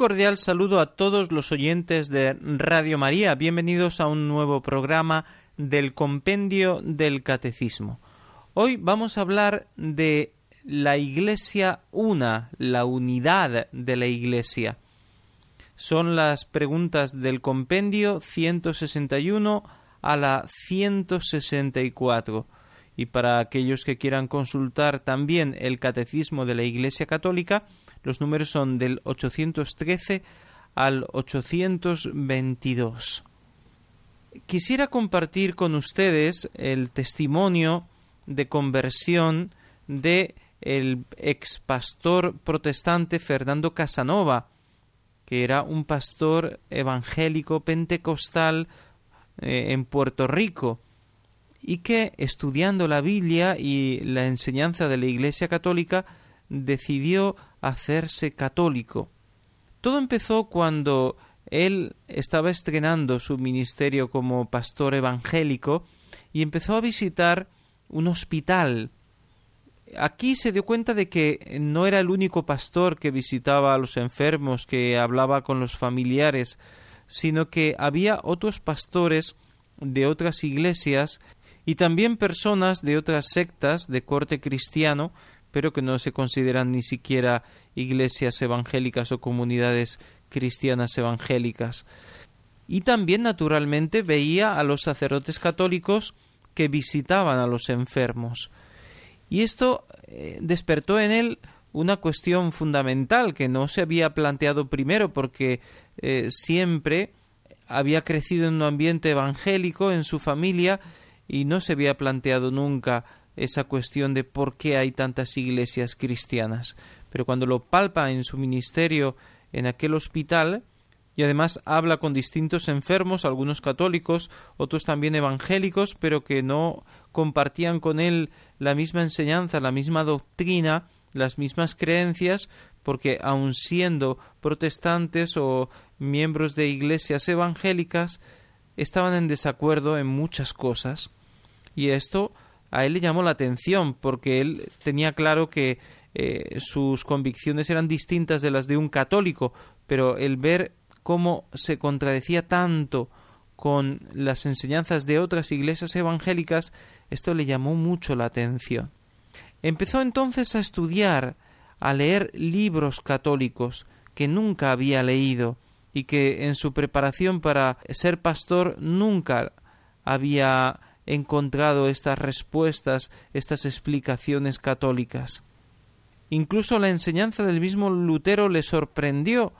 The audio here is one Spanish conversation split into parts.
Cordial saludo a todos los oyentes de Radio María. Bienvenidos a un nuevo programa del Compendio del Catecismo. Hoy vamos a hablar de la Iglesia una, la unidad de la Iglesia. Son las preguntas del Compendio 161 a la 164. Y para aquellos que quieran consultar también el Catecismo de la Iglesia Católica, los números son del 813 al 822. Quisiera compartir con ustedes el testimonio de conversión de el ex pastor protestante Fernando Casanova, que era un pastor evangélico pentecostal eh, en Puerto Rico y que estudiando la Biblia y la enseñanza de la Iglesia Católica decidió hacerse católico. Todo empezó cuando él estaba estrenando su ministerio como pastor evangélico y empezó a visitar un hospital. Aquí se dio cuenta de que no era el único pastor que visitaba a los enfermos, que hablaba con los familiares, sino que había otros pastores de otras iglesias y también personas de otras sectas de corte cristiano pero que no se consideran ni siquiera iglesias evangélicas o comunidades cristianas evangélicas. Y también, naturalmente, veía a los sacerdotes católicos que visitaban a los enfermos. Y esto eh, despertó en él una cuestión fundamental que no se había planteado primero porque eh, siempre había crecido en un ambiente evangélico en su familia y no se había planteado nunca esa cuestión de por qué hay tantas iglesias cristianas. Pero cuando lo palpa en su ministerio en aquel hospital, y además habla con distintos enfermos, algunos católicos, otros también evangélicos, pero que no compartían con él la misma enseñanza, la misma doctrina, las mismas creencias, porque aun siendo protestantes o miembros de iglesias evangélicas, estaban en desacuerdo en muchas cosas. Y esto a él le llamó la atención porque él tenía claro que eh, sus convicciones eran distintas de las de un católico, pero el ver cómo se contradecía tanto con las enseñanzas de otras iglesias evangélicas, esto le llamó mucho la atención. Empezó entonces a estudiar, a leer libros católicos que nunca había leído y que en su preparación para ser pastor nunca había encontrado estas respuestas, estas explicaciones católicas. Incluso la enseñanza del mismo Lutero le sorprendió,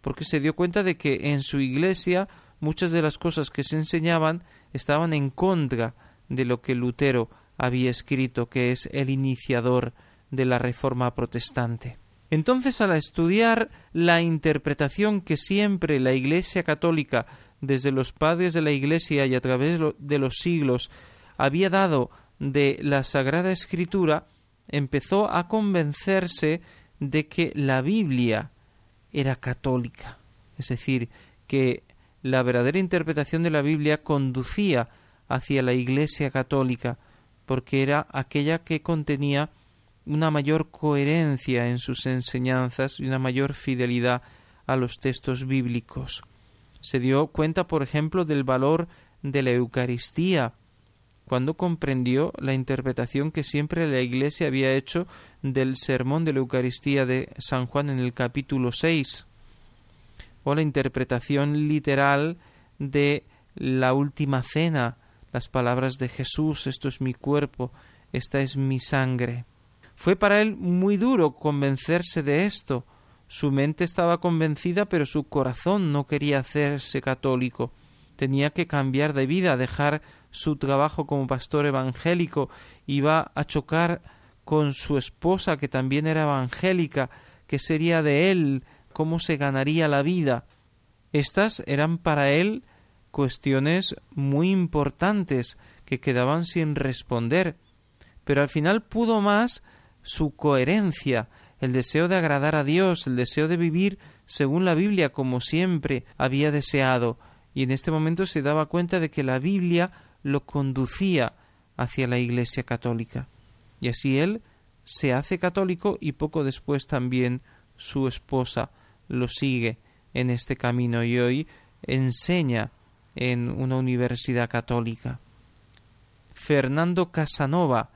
porque se dio cuenta de que en su iglesia muchas de las cosas que se enseñaban estaban en contra de lo que Lutero había escrito, que es el iniciador de la Reforma protestante. Entonces, al estudiar la interpretación que siempre la Iglesia católica desde los padres de la Iglesia y a través de los siglos había dado de la Sagrada Escritura, empezó a convencerse de que la Biblia era católica, es decir, que la verdadera interpretación de la Biblia conducía hacia la Iglesia católica, porque era aquella que contenía una mayor coherencia en sus enseñanzas y una mayor fidelidad a los textos bíblicos se dio cuenta, por ejemplo, del valor de la Eucaristía, cuando comprendió la interpretación que siempre la Iglesia había hecho del sermón de la Eucaristía de San Juan en el capítulo 6, o la interpretación literal de la última cena, las palabras de Jesús, esto es mi cuerpo, esta es mi sangre. Fue para él muy duro convencerse de esto, su mente estaba convencida, pero su corazón no quería hacerse católico. Tenía que cambiar de vida, dejar su trabajo como pastor evangélico, iba a chocar con su esposa, que también era evangélica, qué sería de él, cómo se ganaría la vida. Estas eran para él cuestiones muy importantes que quedaban sin responder, pero al final pudo más su coherencia, el deseo de agradar a Dios, el deseo de vivir según la Biblia como siempre había deseado, y en este momento se daba cuenta de que la Biblia lo conducía hacia la Iglesia católica. Y así él se hace católico y poco después también su esposa lo sigue en este camino y hoy enseña en una universidad católica. Fernando Casanova,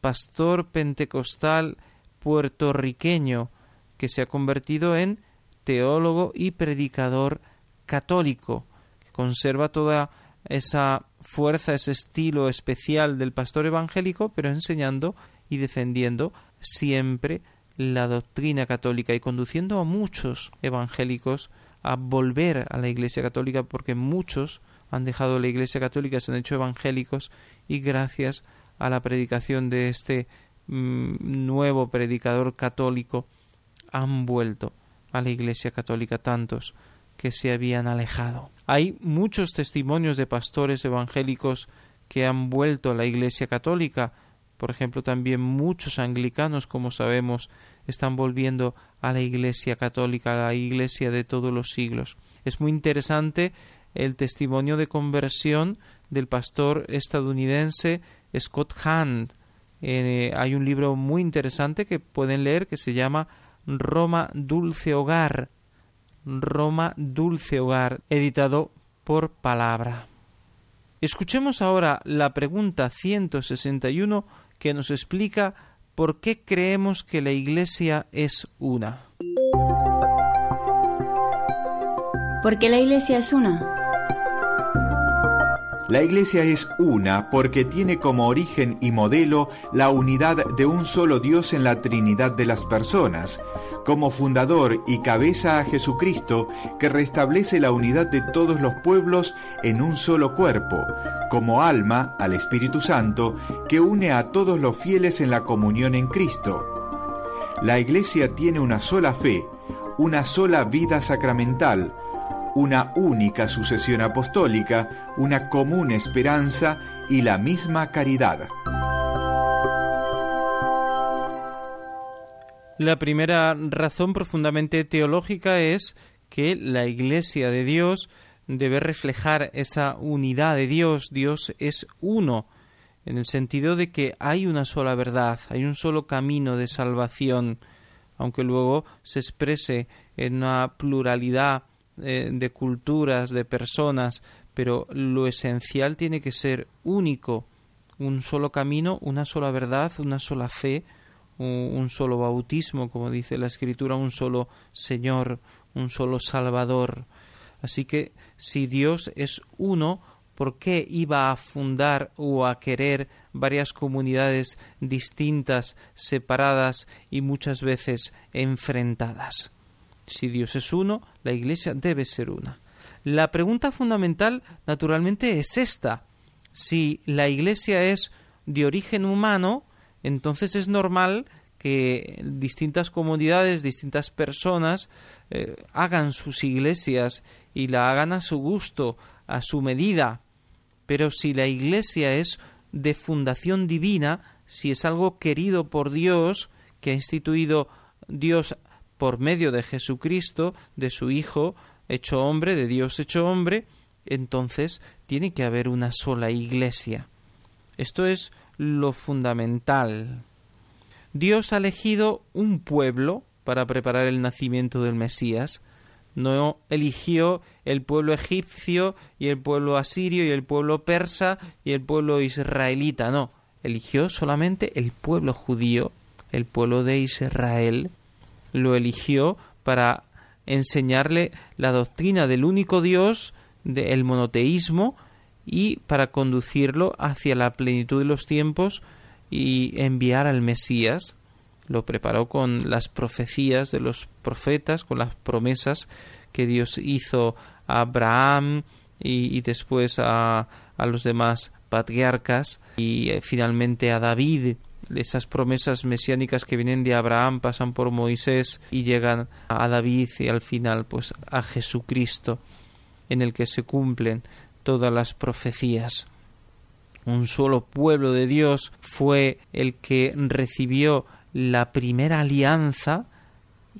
pastor pentecostal puertorriqueño, que se ha convertido en teólogo y predicador católico, que conserva toda esa fuerza, ese estilo especial del pastor evangélico, pero enseñando y defendiendo siempre la doctrina católica y conduciendo a muchos evangélicos a volver a la Iglesia católica porque muchos han dejado la Iglesia católica, se han hecho evangélicos y gracias a la predicación de este nuevo predicador católico han vuelto a la Iglesia católica tantos que se habían alejado. Hay muchos testimonios de pastores evangélicos que han vuelto a la Iglesia católica, por ejemplo, también muchos anglicanos, como sabemos, están volviendo a la Iglesia católica, a la Iglesia de todos los siglos. Es muy interesante el testimonio de conversión del pastor estadounidense Scott Hand. Eh, hay un libro muy interesante que pueden leer que se llama Roma Dulce Hogar. Roma Dulce Hogar, editado por Palabra. Escuchemos ahora la pregunta 161 que nos explica por qué creemos que la Iglesia es una. ¿Por qué la Iglesia es una? La Iglesia es una porque tiene como origen y modelo la unidad de un solo Dios en la Trinidad de las personas, como fundador y cabeza a Jesucristo que restablece la unidad de todos los pueblos en un solo cuerpo, como alma al Espíritu Santo que une a todos los fieles en la comunión en Cristo. La Iglesia tiene una sola fe, una sola vida sacramental, una única sucesión apostólica, una común esperanza y la misma caridad. La primera razón profundamente teológica es que la Iglesia de Dios debe reflejar esa unidad de Dios. Dios es uno, en el sentido de que hay una sola verdad, hay un solo camino de salvación, aunque luego se exprese en una pluralidad eh, de culturas, de personas, pero lo esencial tiene que ser único, un solo camino, una sola verdad, una sola fe, un, solo bautismo, como dice la Escritura, un solo Señor, un solo Salvador. Así que si Dios es uno, ¿por qué iba a fundar o a querer varias comunidades distintas, separadas y muchas veces enfrentadas? Si Dios es uno, la Iglesia debe ser una. La pregunta fundamental, naturalmente, es esta. Si la Iglesia es de origen humano, entonces es normal que distintas comunidades, distintas personas eh, hagan sus iglesias y la hagan a su gusto, a su medida. Pero si la iglesia es de fundación divina, si es algo querido por Dios, que ha instituido Dios por medio de Jesucristo, de su Hijo hecho hombre, de Dios hecho hombre, entonces tiene que haber una sola iglesia. Esto es lo fundamental. Dios ha elegido un pueblo para preparar el nacimiento del Mesías. No eligió el pueblo egipcio y el pueblo asirio y el pueblo persa y el pueblo israelita, no. Eligió solamente el pueblo judío, el pueblo de Israel, lo eligió para enseñarle la doctrina del único Dios, del monoteísmo, y para conducirlo hacia la plenitud de los tiempos y enviar al Mesías. Lo preparó con las profecías de los profetas, con las promesas que Dios hizo a Abraham y, después a, a los demás patriarcas y eh, finalmente a David esas promesas mesiánicas que vienen de Abraham pasan por Moisés y llegan a David y al final pues a Jesucristo en el que se cumplen todas las profecías. Un solo pueblo de Dios fue el que recibió la primera alianza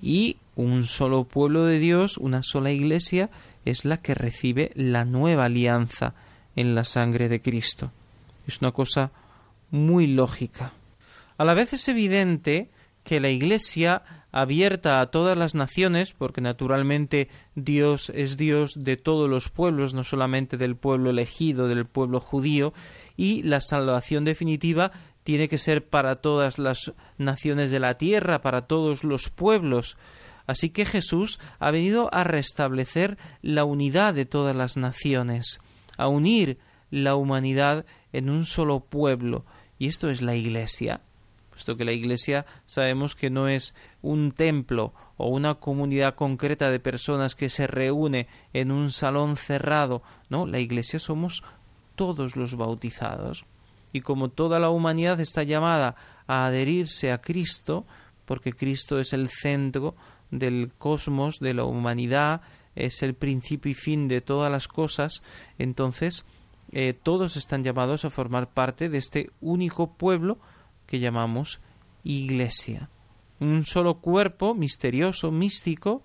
y un solo pueblo de Dios, una sola iglesia, es la que recibe la nueva alianza en la sangre de Cristo. Es una cosa muy lógica. A la vez es evidente que la Iglesia abierta a todas las naciones, porque naturalmente Dios es Dios de todos los pueblos, no solamente del pueblo elegido, del pueblo judío, y la salvación definitiva tiene que ser para todas las naciones de la tierra, para todos los pueblos. Así que Jesús ha venido a restablecer la unidad de todas las naciones, a unir la humanidad en un solo pueblo, y esto es la Iglesia puesto que la Iglesia sabemos que no es un templo o una comunidad concreta de personas que se reúne en un salón cerrado, no, la Iglesia somos todos los bautizados. Y como toda la humanidad está llamada a adherirse a Cristo, porque Cristo es el centro del cosmos, de la humanidad, es el principio y fin de todas las cosas, entonces eh, todos están llamados a formar parte de este único pueblo llamamos Iglesia, un solo cuerpo misterioso, místico,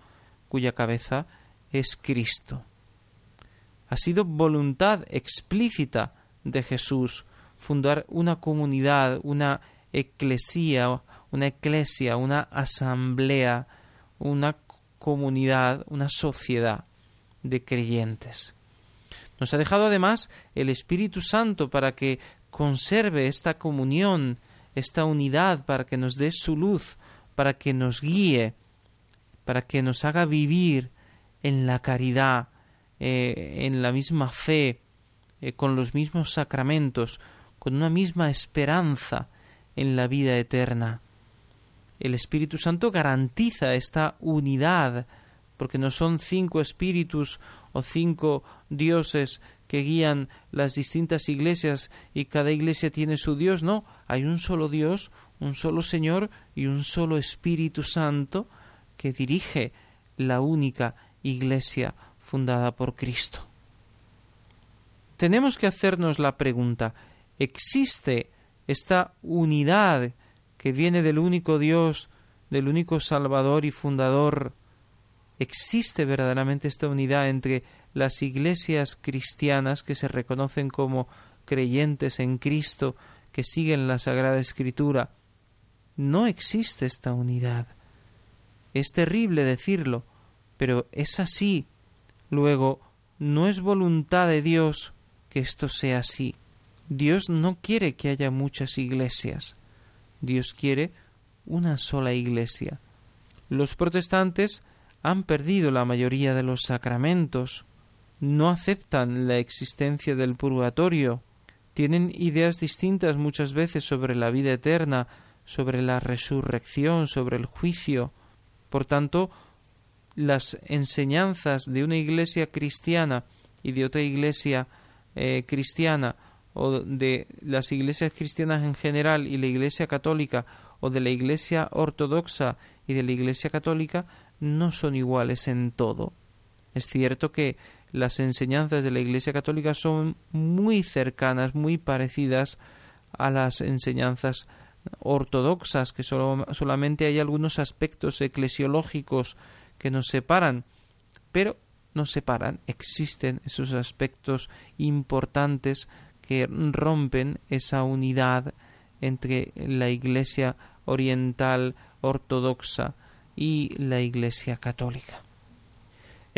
cuya cabeza es Cristo. Ha sido voluntad explícita de Jesús fundar una comunidad, una eclesía, una eclesia, una asamblea, una comunidad, una sociedad de creyentes. Nos ha dejado además el Espíritu Santo para que conserve esta comunión esta unidad, para que nos dé su luz, para que nos guíe, para que nos haga vivir en la caridad, eh, en la misma fe, eh, con los mismos sacramentos, con una misma esperanza en la vida eterna. El Espíritu Santo garantiza esta unidad, porque no son cinco espíritus o cinco dioses que guían las distintas iglesias y cada iglesia tiene su Dios, no, hay un solo Dios, un solo Señor y un solo Espíritu Santo que dirige la única iglesia fundada por Cristo. Tenemos que hacernos la pregunta, ¿existe esta unidad que viene del único Dios, del único Salvador y Fundador? ¿Existe verdaderamente esta unidad entre las iglesias cristianas que se reconocen como creyentes en Cristo, que siguen la Sagrada Escritura, no existe esta unidad. Es terrible decirlo, pero es así. Luego, no es voluntad de Dios que esto sea así. Dios no quiere que haya muchas iglesias. Dios quiere una sola iglesia. Los protestantes han perdido la mayoría de los sacramentos, no aceptan la existencia del purgatorio, tienen ideas distintas muchas veces sobre la vida eterna, sobre la resurrección, sobre el juicio. Por tanto, las enseñanzas de una iglesia cristiana y de otra iglesia eh, cristiana, o de las iglesias cristianas en general y la iglesia católica, o de la iglesia ortodoxa y de la iglesia católica, no son iguales en todo. Es cierto que las enseñanzas de la Iglesia Católica son muy cercanas, muy parecidas a las enseñanzas ortodoxas, que solo, solamente hay algunos aspectos eclesiológicos que nos separan, pero nos separan, existen esos aspectos importantes que rompen esa unidad entre la Iglesia oriental ortodoxa y la Iglesia católica.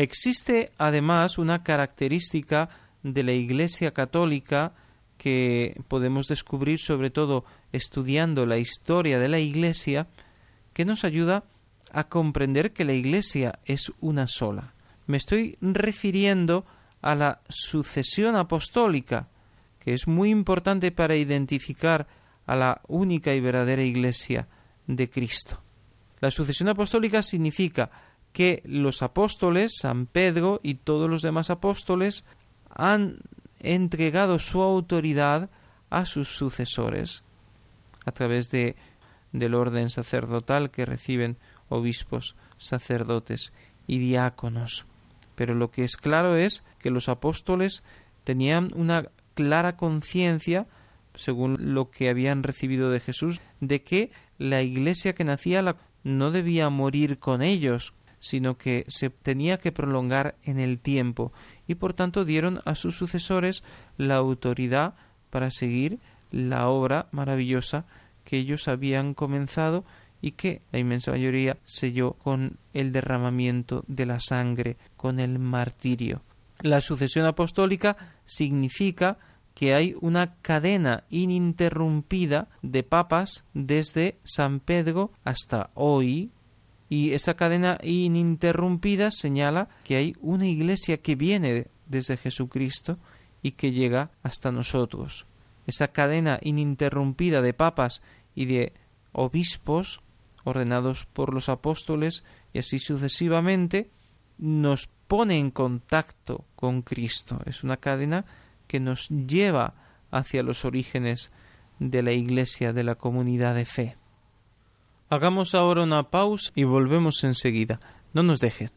Existe además una característica de la Iglesia católica que podemos descubrir sobre todo estudiando la historia de la Iglesia que nos ayuda a comprender que la Iglesia es una sola. Me estoy refiriendo a la sucesión apostólica, que es muy importante para identificar a la única y verdadera Iglesia de Cristo. La sucesión apostólica significa que los apóstoles, San Pedro y todos los demás apóstoles, han entregado su autoridad a sus sucesores a través de del orden sacerdotal que reciben obispos, sacerdotes y diáconos. Pero lo que es claro es que los apóstoles tenían una clara conciencia, según lo que habían recibido de Jesús, de que la iglesia que nacía no debía morir con ellos, sino que se tenía que prolongar en el tiempo, y por tanto dieron a sus sucesores la autoridad para seguir la obra maravillosa que ellos habían comenzado y que la inmensa mayoría selló con el derramamiento de la sangre, con el martirio. La sucesión apostólica significa que hay una cadena ininterrumpida de papas desde San Pedro hasta hoy, y esa cadena ininterrumpida señala que hay una iglesia que viene desde Jesucristo y que llega hasta nosotros. Esa cadena ininterrumpida de papas y de obispos ordenados por los apóstoles y así sucesivamente nos pone en contacto con Cristo. Es una cadena que nos lleva hacia los orígenes de la Iglesia, de la comunidad de fe. Hagamos ahora una pausa y volvemos enseguida. No nos dejen.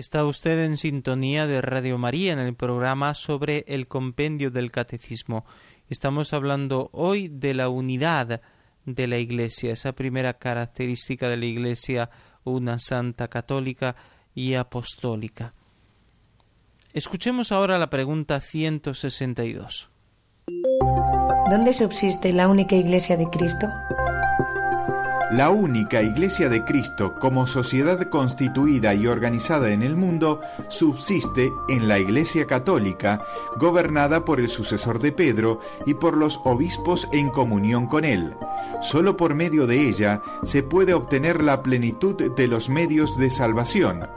Está usted en sintonía de Radio María en el programa sobre el compendio del catecismo. Estamos hablando hoy de la unidad de la Iglesia, esa primera característica de la Iglesia, una santa católica y apostólica. Escuchemos ahora la pregunta 162. ¿Dónde subsiste la única Iglesia de Cristo? La única Iglesia de Cristo como sociedad constituida y organizada en el mundo subsiste en la Iglesia Católica, gobernada por el sucesor de Pedro y por los obispos en comunión con él. Solo por medio de ella se puede obtener la plenitud de los medios de salvación,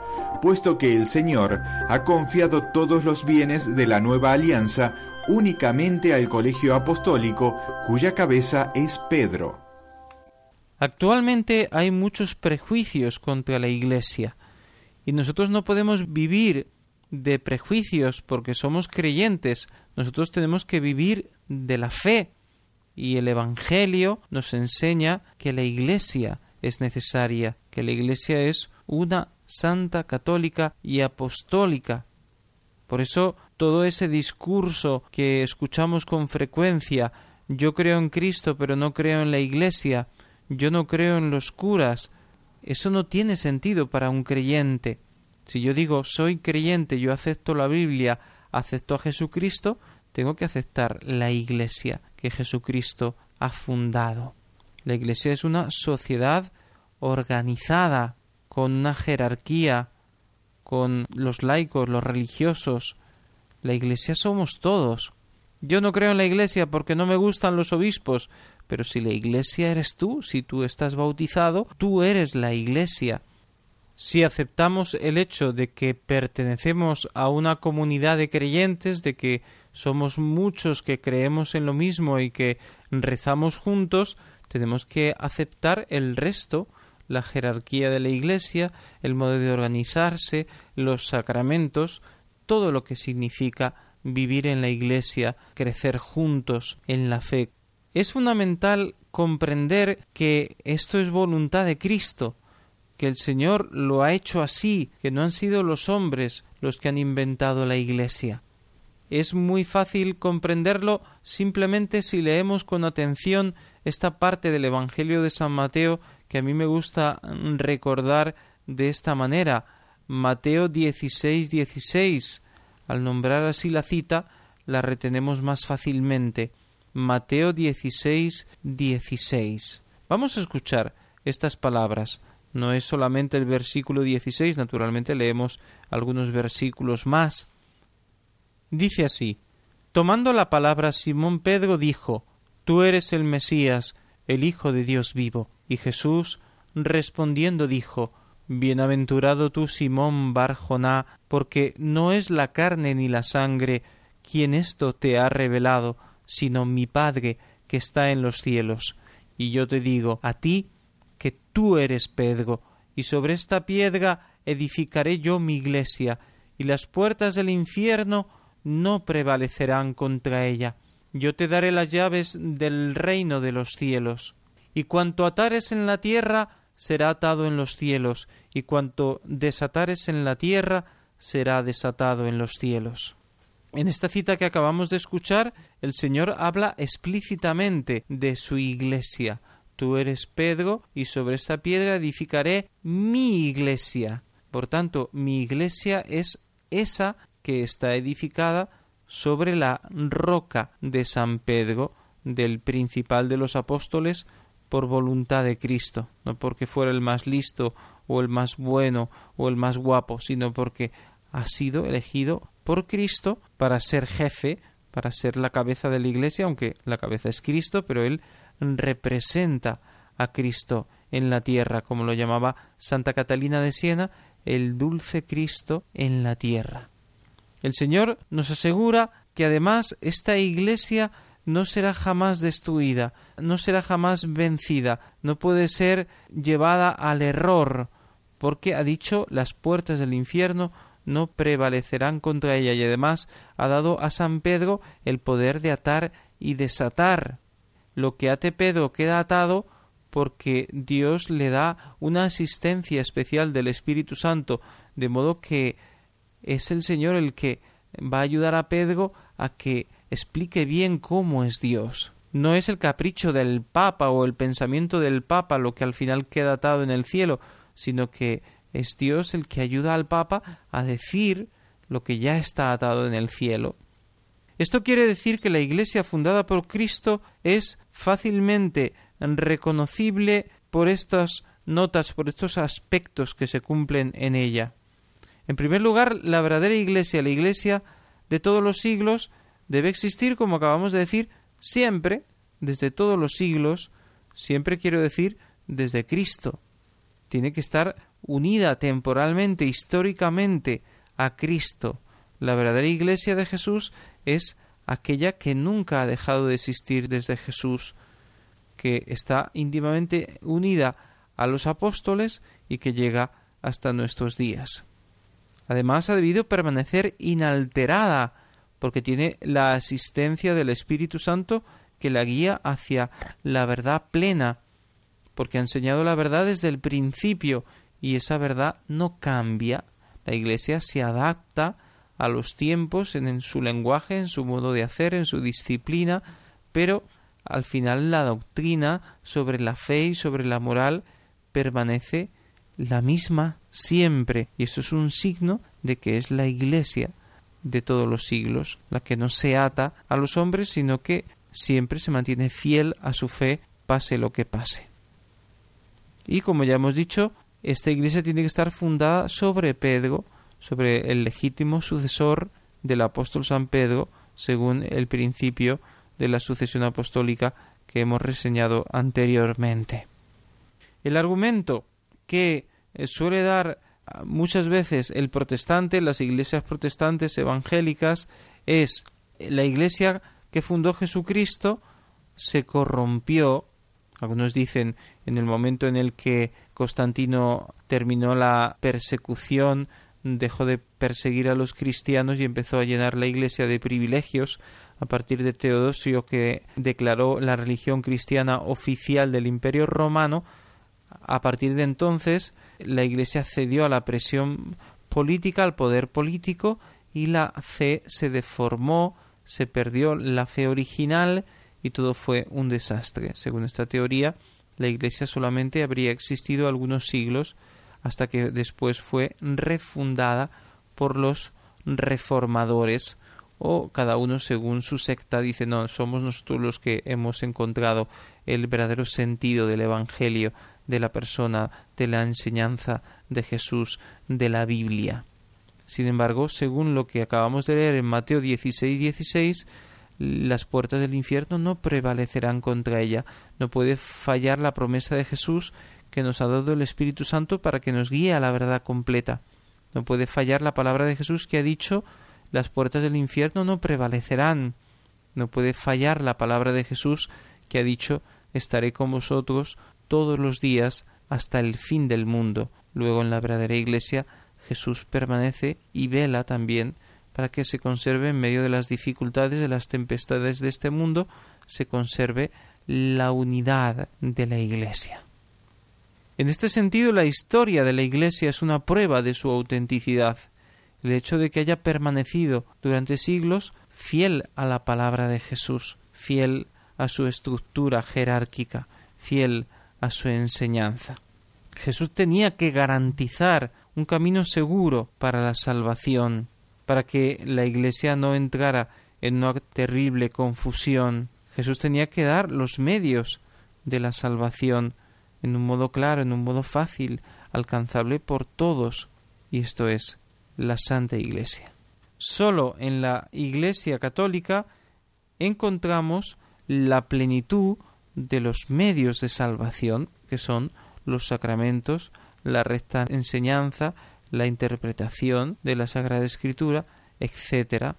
puesto que el Señor ha confiado todos los bienes de la nueva alianza únicamente al colegio apostólico cuya cabeza es Pedro. Actualmente hay muchos prejuicios contra la Iglesia y nosotros no podemos vivir de prejuicios porque somos creyentes, nosotros tenemos que vivir de la fe y el Evangelio nos enseña que la Iglesia es necesaria, que la Iglesia es una santa católica y apostólica. Por eso todo ese discurso que escuchamos con frecuencia yo creo en Cristo pero no creo en la Iglesia, yo no creo en los curas. Eso no tiene sentido para un creyente. Si yo digo soy creyente, yo acepto la Biblia, acepto a Jesucristo, tengo que aceptar la Iglesia que Jesucristo ha fundado. La Iglesia es una sociedad organizada, con una jerarquía, con los laicos, los religiosos. La Iglesia somos todos. Yo no creo en la Iglesia porque no me gustan los obispos, pero si la iglesia eres tú, si tú estás bautizado, tú eres la iglesia. Si aceptamos el hecho de que pertenecemos a una comunidad de creyentes, de que somos muchos que creemos en lo mismo y que rezamos juntos, tenemos que aceptar el resto, la jerarquía de la Iglesia, el modo de organizarse, los sacramentos, todo lo que significa vivir en la Iglesia, crecer juntos en la fe Es fundamental comprender que esto es voluntad de Cristo, que el Señor lo ha hecho así, que no han sido los hombres los que han inventado la Iglesia. Es muy fácil comprenderlo simplemente si leemos con atención esta parte del Evangelio de San Mateo que a mí me gusta recordar de esta manera. Mateo 16, 16. Al nombrar así la cita, la retenemos más fácilmente. Mateo 16, 16. Vamos a escuchar estas palabras. No es solamente el versículo 16, naturalmente leemos algunos versículos más. Dice así, tomando la palabra Simón Pedro dijo, Tú eres el Mesías, el Hijo de Dios vivo. Y Jesús, respondiendo, dijo, Bienaventurado tú, Simón Barjoná, porque no es la carne ni la sangre quien esto te ha revelado, sino mi Padre que está en los cielos. Y yo te digo a ti que tú eres Pedro, y sobre esta piedra edificaré yo mi iglesia, y las puertas del infierno no prevalecerán contra ella. Yo te daré las llaves del reino de los cielos. Y cuanto atares en la tierra será atado en los cielos, y cuanto desatares en la tierra será desatado en los cielos. En esta cita que acabamos de escuchar, el Señor habla explícitamente de su iglesia. Tú eres Pedro, y sobre esta piedra edificaré mi iglesia. Por tanto, mi iglesia es esa que está edificada sobre la roca de San Pedro, del principal de los apóstoles, por voluntad de Cristo, no porque fuera el más listo o el más bueno o el más guapo, sino porque ha sido elegido por Cristo para ser jefe, para ser la cabeza de la Iglesia, aunque la cabeza es Cristo, pero él representa a Cristo en la tierra, como lo llamaba Santa Catalina de Siena, el dulce Cristo en la tierra. El Señor nos asegura que además esta Iglesia no será jamás destruida, no será jamás vencida, no puede ser llevada al error, porque ha dicho las puertas del infierno no prevalecerán contra ella y además ha dado a San Pedro el poder de atar y desatar. Lo que ate Pedro queda atado porque Dios le da una asistencia especial del Espíritu Santo, de modo que es el Señor el que va a ayudar a Pedro a que explique bien cómo es Dios. No es el capricho del Papa o el pensamiento del Papa lo que al final queda atado en el cielo, sino que es Dios el que ayuda al Papa a decir lo que ya está atado en el cielo. Esto quiere decir que la Iglesia fundada por Cristo es fácilmente reconocible por estas notas, por estos aspectos que se cumplen en ella. En primer lugar, la verdadera Iglesia, la Iglesia de todos los siglos, debe existir, como acabamos de decir, siempre, desde todos los siglos, siempre quiero decir, desde Cristo. Tiene que estar unida temporalmente, históricamente a Cristo. La verdadera iglesia de Jesús es aquella que nunca ha dejado de existir desde Jesús, que está íntimamente unida a los apóstoles y que llega hasta nuestros días. Además ha debido permanecer inalterada, porque tiene la asistencia del Espíritu Santo que la guía hacia la verdad plena, porque ha enseñado la verdad desde el principio y esa verdad no cambia. La Iglesia se adapta a los tiempos en, su lenguaje, en su modo de hacer, en su disciplina, pero al final la doctrina sobre la fe y sobre la moral permanece la misma siempre y eso es un signo de que es la Iglesia de todos los siglos, la que no se ata a los hombres, sino que siempre se mantiene fiel a su fe, pase lo que pase. Y como ya hemos dicho, esta iglesia tiene que estar fundada sobre Pedro, sobre el legítimo sucesor del apóstol San Pedro, según el principio de la sucesión apostólica que hemos reseñado anteriormente. El argumento que eh, suele dar ah, muchas veces el protestante, las iglesias protestantes evangélicas, es la iglesia que fundó Jesucristo se corrompió, algunos dicen en el momento en el que Constantino terminó la persecución, dejó de perseguir a los cristianos y empezó a llenar la iglesia de privilegios a partir de Teodosio que declaró la religión cristiana oficial del Imperio Romano, a partir de entonces la Iglesia cedió a la presión política, al poder político, y la fe se deformó, se perdió la fe original y todo fue un desastre. Según esta teoría, la Iglesia solamente habría existido algunos siglos hasta que después fue refundada por los reformadores o cada uno según su secta dice no, somos nosotros los que hemos encontrado el verdadero sentido del Evangelio, de la persona, de la enseñanza de Jesús, de la Biblia. Sin embargo, según lo que acabamos de leer en Mateo 16, 16, las puertas del infierno no prevalecerán contra ella. No puede fallar la promesa de Jesús que nos ha dado el Espíritu Santo para que nos guíe a la verdad completa. No puede fallar la palabra de Jesús que ha dicho las puertas del infierno no prevalecerán. No puede fallar la palabra de Jesús que ha dicho estaré con vosotros todos los días hasta el fin del mundo. Luego en la verdadera iglesia Jesús permanece y vela también para que se conserve en medio de las dificultades, de las tempestades de este mundo, se conserve la unidad de la Iglesia. En este sentido, la historia de la Iglesia es una prueba de su autenticidad. El hecho de que haya permanecido durante siglos fiel a la palabra de Jesús, fiel a su estructura jerárquica, fiel a su enseñanza. Jesús tenía que garantizar un camino seguro para la salvación, para que la Iglesia no entrara en una terrible confusión. Jesús tenía que dar los medios de la salvación en un modo claro, en un modo fácil, alcanzable por todos, y esto es la Santa Iglesia. Solo en la Iglesia católica encontramos la plenitud de los medios de salvación, que son los sacramentos, la recta enseñanza, la interpretación de la Sagrada Escritura, etc.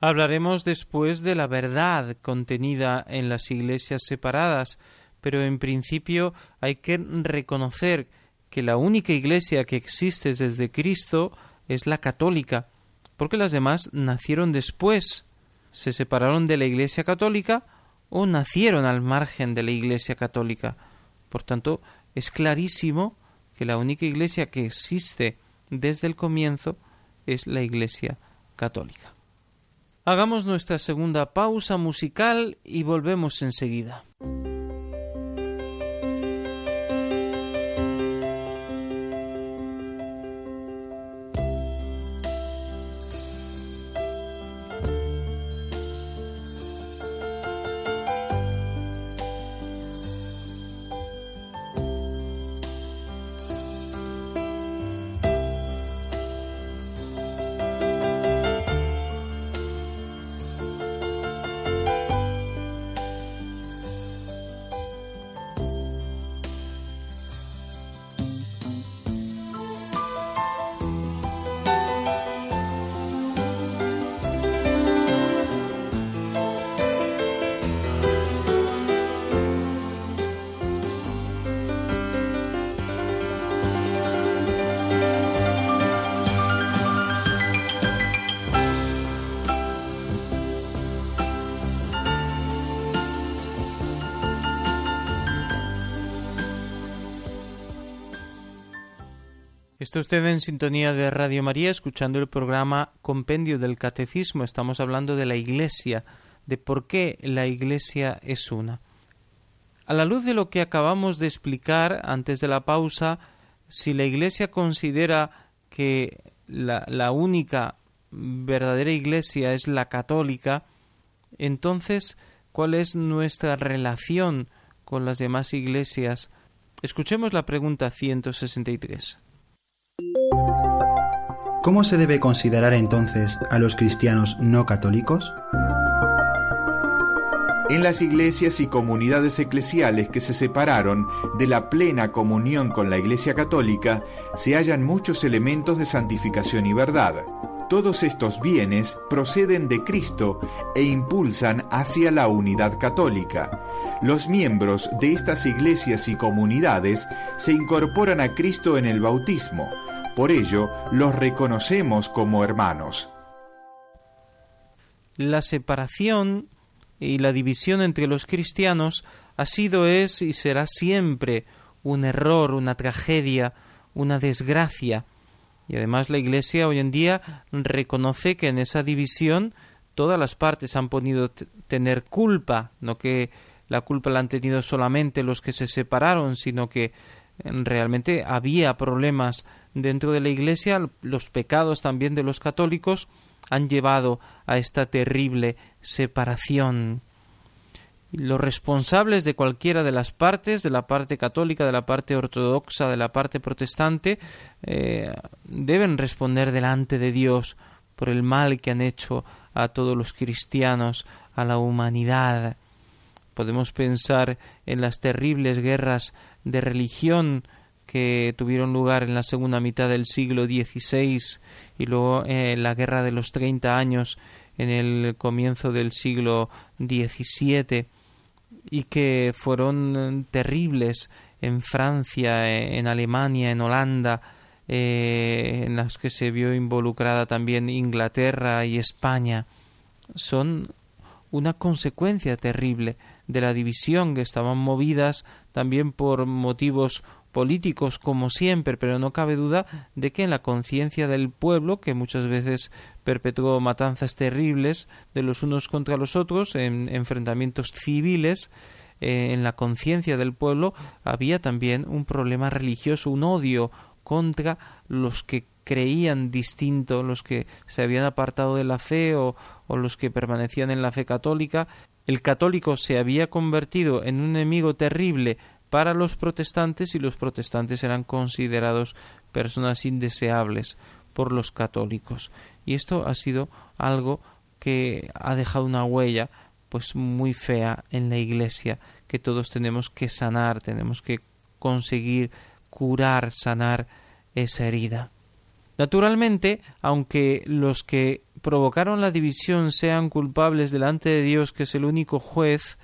Hablaremos después de la verdad contenida en las iglesias separadas, pero en principio hay que reconocer que la única iglesia que existe desde Cristo es la católica, porque las demás nacieron después, se separaron de la iglesia católica o nacieron al margen de la iglesia católica. Por tanto, es clarísimo que la única iglesia que existe desde el comienzo es la iglesia católica. Hagamos nuestra segunda pausa musical y volvemos enseguida. Está usted en sintonía de Radio María escuchando el programa Compendio del Catecismo. Estamos hablando de la Iglesia, de por qué la Iglesia es una. A la luz de lo que acabamos de explicar antes de la pausa, si la Iglesia considera que la, la única verdadera Iglesia es la católica, entonces, ¿cuál es nuestra relación con las demás iglesias? Escuchemos la pregunta 163. ¿Cómo se debe considerar entonces a los cristianos no católicos? En las iglesias y comunidades eclesiales que se separaron de la plena comunión con la Iglesia Católica, se hallan muchos elementos de santificación y verdad. Todos estos bienes proceden de Cristo e impulsan hacia la unidad católica. Los miembros de estas iglesias y comunidades se incorporan a Cristo en el bautismo, por ello, los reconocemos como hermanos. la separación y la división entre los cristianos ha sido, es y será siempre un error, una tragedia, una desgracia. Y además la Iglesia hoy en día reconoce que en esa división todas las partes han podido tener culpa, no que la culpa la han tenido solamente los que se separaron, sino que realmente había problemas dentro de la Iglesia, los pecados también de los católicos han llevado a esta terrible separación. Los responsables de cualquiera de las partes, de la parte católica, de la parte ortodoxa, de la parte protestante, eh, deben responder delante de Dios por el mal que han hecho a todos los cristianos, a la humanidad. Podemos pensar en las terribles guerras de religión que tuvieron lugar en la segunda mitad del siglo XVI y luego eh, la guerra de los treinta años en el comienzo del siglo XVII y que fueron terribles en Francia, eh, en Alemania, en Holanda, eh, en las que se vio involucrada también Inglaterra y España, son una consecuencia terrible de la división que estaban movidas también por motivos políticos como siempre, pero no cabe duda de que en la conciencia del pueblo, que muchas veces perpetuó matanzas terribles de los unos contra los otros, en enfrentamientos civiles, eh, en la conciencia del pueblo había también un problema religioso, un odio contra los que creían distinto, los que se habían apartado de la fe o, o los que permanecían en la fe católica, el católico se había convertido en un enemigo terrible para los protestantes y los protestantes eran considerados personas indeseables por los católicos. Y esto ha sido algo que ha dejado una huella pues muy fea en la iglesia que todos tenemos que sanar, tenemos que conseguir curar, sanar esa herida. Naturalmente, aunque los que provocaron la división sean culpables delante de Dios, que es el único juez,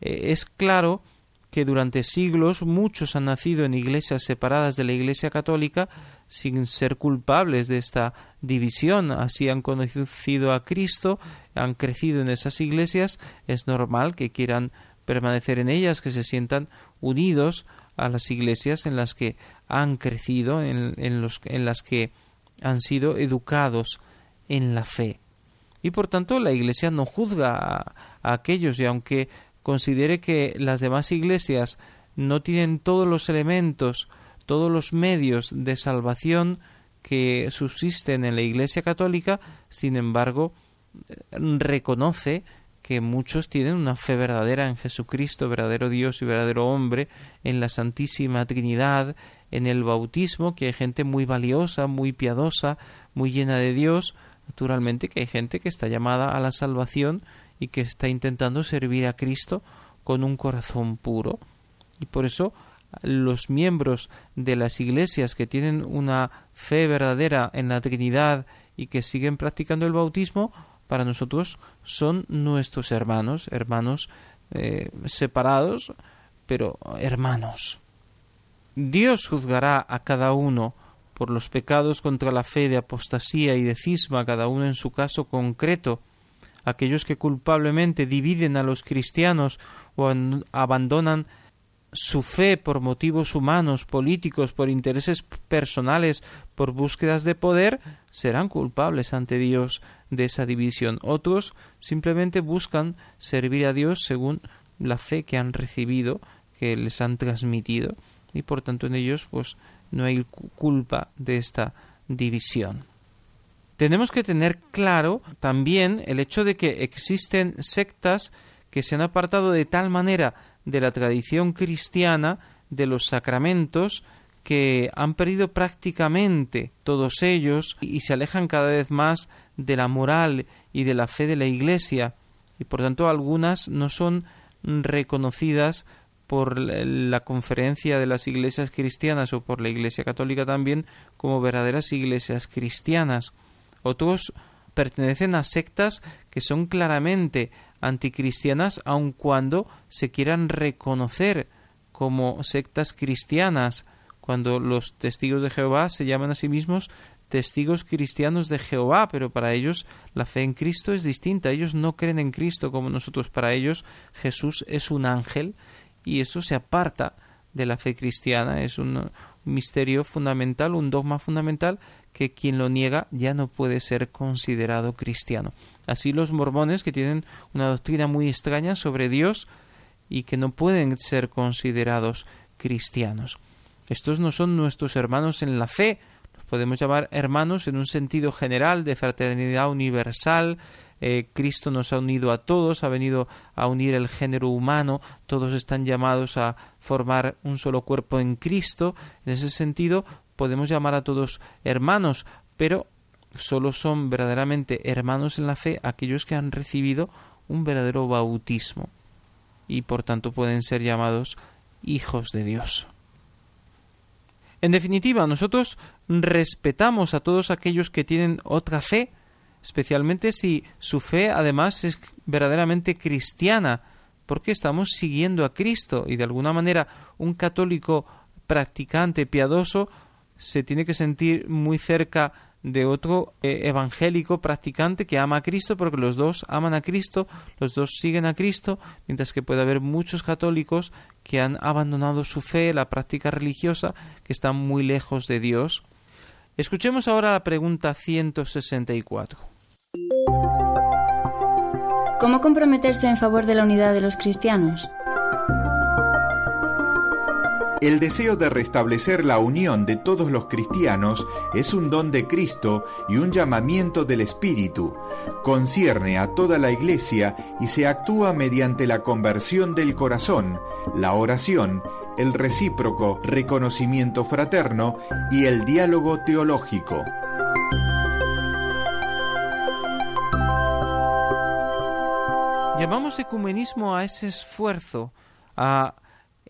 eh, es claro que durante siglos muchos han nacido en iglesias separadas de la Iglesia católica sin ser culpables de esta división. Así han conocido a Cristo, han crecido en esas iglesias, es normal que quieran permanecer en ellas, que se sientan unidos a las iglesias en las que han crecido, en, los, en las que han sido educados en la fe. Y por tanto la Iglesia no juzga a, aquellos y aunque considere que las demás iglesias no tienen todos los elementos, todos los medios de salvación que subsisten en la Iglesia católica, sin embargo, reconoce que muchos tienen una fe verdadera en Jesucristo, verdadero Dios y verdadero hombre, en la Santísima Trinidad, en el bautismo, que hay gente muy valiosa, muy piadosa, muy llena de Dios, naturalmente que hay gente que está llamada a la salvación y que está intentando servir a Cristo con un corazón puro. Y por eso los miembros de las iglesias que tienen una fe verdadera en la Trinidad y que siguen practicando el bautismo, para nosotros son nuestros hermanos, hermanos eh, separados, pero hermanos. Dios juzgará a cada uno por los pecados contra la fe de apostasía y de cisma, cada uno en su caso concreto, aquellos que culpablemente dividen a los cristianos o abandonan su fe por motivos humanos, políticos, por intereses personales, por búsquedas de poder, serán culpables ante Dios de esa división. Otros simplemente buscan servir a Dios según la fe que han recibido, que les han transmitido, y por tanto en ellos pues no hay culpa de esta división. Tenemos que tener claro también el hecho de que existen sectas que se han apartado de tal manera de la tradición cristiana, de los sacramentos, que han perdido prácticamente todos ellos y se alejan cada vez más de la moral y de la fe de la Iglesia, y por tanto algunas no son reconocidas por la conferencia de las iglesias cristianas o por la Iglesia católica también como verdaderas iglesias cristianas. Otros pertenecen a sectas que son claramente anticristianas aun cuando se quieran reconocer como sectas cristianas, cuando los testigos de Jehová se llaman a sí mismos testigos cristianos de Jehová, pero para ellos la fe en Cristo es distinta. Ellos no creen en Cristo como nosotros. Para ellos Jesús es un ángel y eso se aparta de la fe cristiana. Es un misterio fundamental, un dogma fundamental que quien lo niega ya no puede ser considerado cristiano. Así los mormones que tienen una doctrina muy extraña sobre Dios y que no pueden ser considerados cristianos. Estos no son nuestros hermanos en la fe, los podemos llamar hermanos en un sentido general de fraternidad universal, eh, Cristo nos ha unido a todos, ha venido a unir el género humano, todos están llamados a formar un solo cuerpo en Cristo. En ese sentido, podemos llamar a todos hermanos, pero solo son verdaderamente hermanos en la fe aquellos que han recibido un verdadero bautismo y por tanto pueden ser llamados hijos de Dios. En definitiva, nosotros respetamos a todos aquellos que tienen otra fe, especialmente si su fe además es verdaderamente cristiana, porque estamos siguiendo a Cristo y de alguna manera un católico practicante, piadoso, se tiene que sentir muy cerca de otro eh, evangélico practicante que ama a Cristo porque los dos aman a Cristo, los dos siguen a Cristo, mientras que puede haber muchos católicos que han abandonado su fe, la práctica religiosa, que están muy lejos de Dios. Escuchemos ahora la pregunta 164. ¿Cómo comprometerse en favor de la unidad de los cristianos? El deseo de restablecer la unión de todos los cristianos es un don de Cristo y un llamamiento del Espíritu. Concierne a toda la Iglesia y se actúa mediante la conversión del corazón, la oración, el recíproco reconocimiento fraterno y el diálogo teológico. Llamamos ecumenismo a ese esfuerzo, a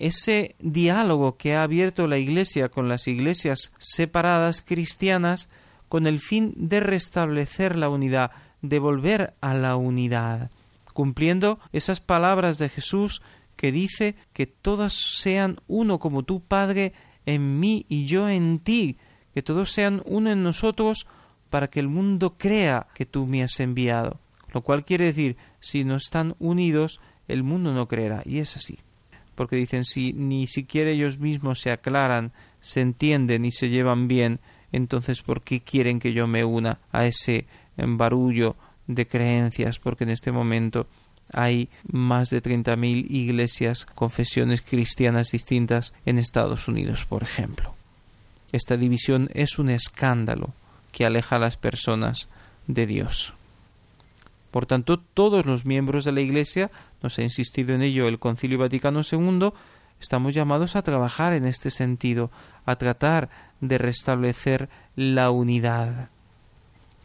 ese diálogo que ha abierto la Iglesia con las iglesias separadas cristianas con el fin de restablecer la unidad, de volver a la unidad, cumpliendo esas palabras de Jesús que dice que todas sean uno como tu Padre en mí y yo en ti, que todos sean uno en nosotros para que el mundo crea que tú me has enviado. Lo cual quiere decir, si no están unidos, el mundo no creerá. Y es así porque dicen si ni siquiera ellos mismos se aclaran, se entienden y se llevan bien, entonces ¿por qué quieren que yo me una a ese barullo de creencias? Porque en este momento hay más de treinta mil iglesias, confesiones cristianas distintas en Estados Unidos, por ejemplo. Esta división es un escándalo que aleja a las personas de Dios. Por tanto, todos los miembros de la Iglesia, nos ha insistido en ello el Concilio Vaticano II, estamos llamados a trabajar en este sentido, a tratar de restablecer la unidad.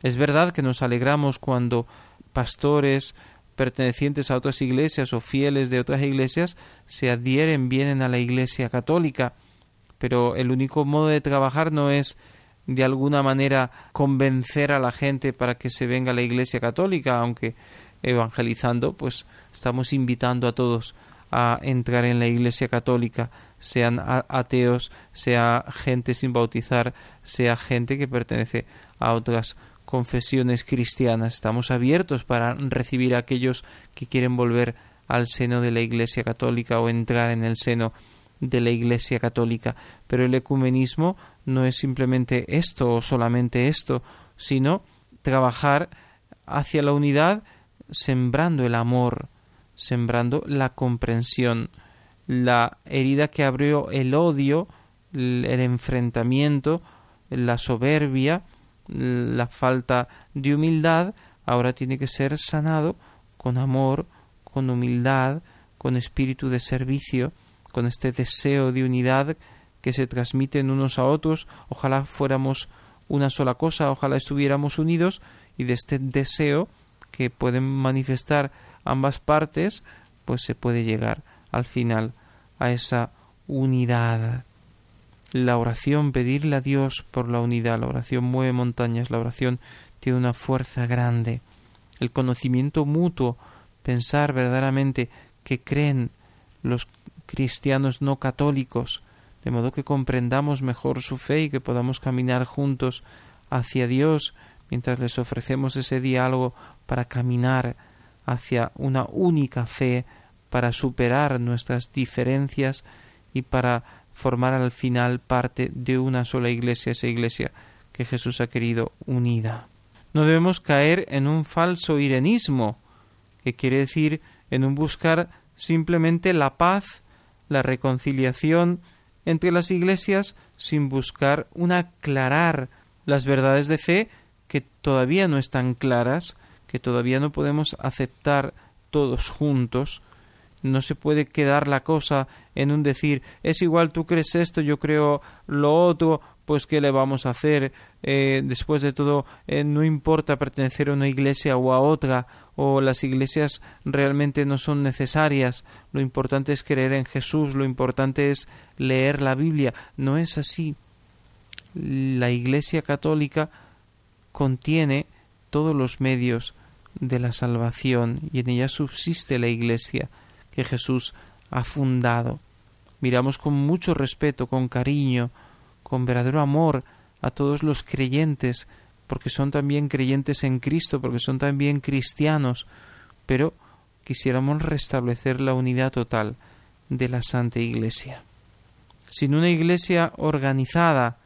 Es verdad que nos alegramos cuando pastores pertenecientes a otras iglesias o fieles de otras iglesias se adhieren, vienen a la Iglesia católica, pero el único modo de trabajar no es de alguna manera convencer a la gente para que se venga a la Iglesia Católica, aunque evangelizando, pues estamos invitando a todos a entrar en la Iglesia Católica, sean ateos, sea gente sin bautizar, sea gente que pertenece a otras confesiones cristianas. Estamos abiertos para recibir a aquellos que quieren volver al seno de la Iglesia Católica o entrar en el seno de la Iglesia Católica. Pero el ecumenismo no es simplemente esto o solamente esto, sino trabajar hacia la unidad sembrando el amor, sembrando la comprensión, la herida que abrió el odio, el enfrentamiento, la soberbia, la falta de humildad, ahora tiene que ser sanado con amor, con humildad, con espíritu de servicio, con este deseo de unidad que se transmiten unos a otros, ojalá fuéramos una sola cosa, ojalá estuviéramos unidos y de este deseo que pueden manifestar ambas partes, pues se puede llegar al final a esa unidad. La oración, pedirle a Dios por la unidad, la oración mueve montañas, la oración tiene una fuerza grande. El conocimiento mutuo, pensar verdaderamente que creen los cristianos no católicos, de modo que comprendamos mejor su fe y que podamos caminar juntos hacia Dios, mientras les ofrecemos ese diálogo para caminar hacia una única fe, para superar nuestras diferencias y para formar al final parte de una sola iglesia, esa iglesia que Jesús ha querido unida. No debemos caer en un falso irenismo, que quiere decir en un buscar simplemente la paz, la reconciliación entre las iglesias sin buscar un aclarar las verdades de fe que todavía no están claras, que todavía no podemos aceptar todos juntos, no se puede quedar la cosa en un decir es igual tú crees esto, yo creo lo otro, pues qué le vamos a hacer. Eh, después de todo, eh, no importa pertenecer a una iglesia o a otra, o las iglesias realmente no son necesarias. Lo importante es creer en Jesús, lo importante es leer la Biblia. No es así. La iglesia católica contiene todos los medios de la salvación y en ella subsiste la iglesia que Jesús ha fundado. Miramos con mucho respeto, con cariño, con verdadero amor a todos los creyentes, porque son también creyentes en Cristo, porque son también cristianos, pero quisiéramos restablecer la unidad total de la Santa Iglesia. Sin una Iglesia organizada,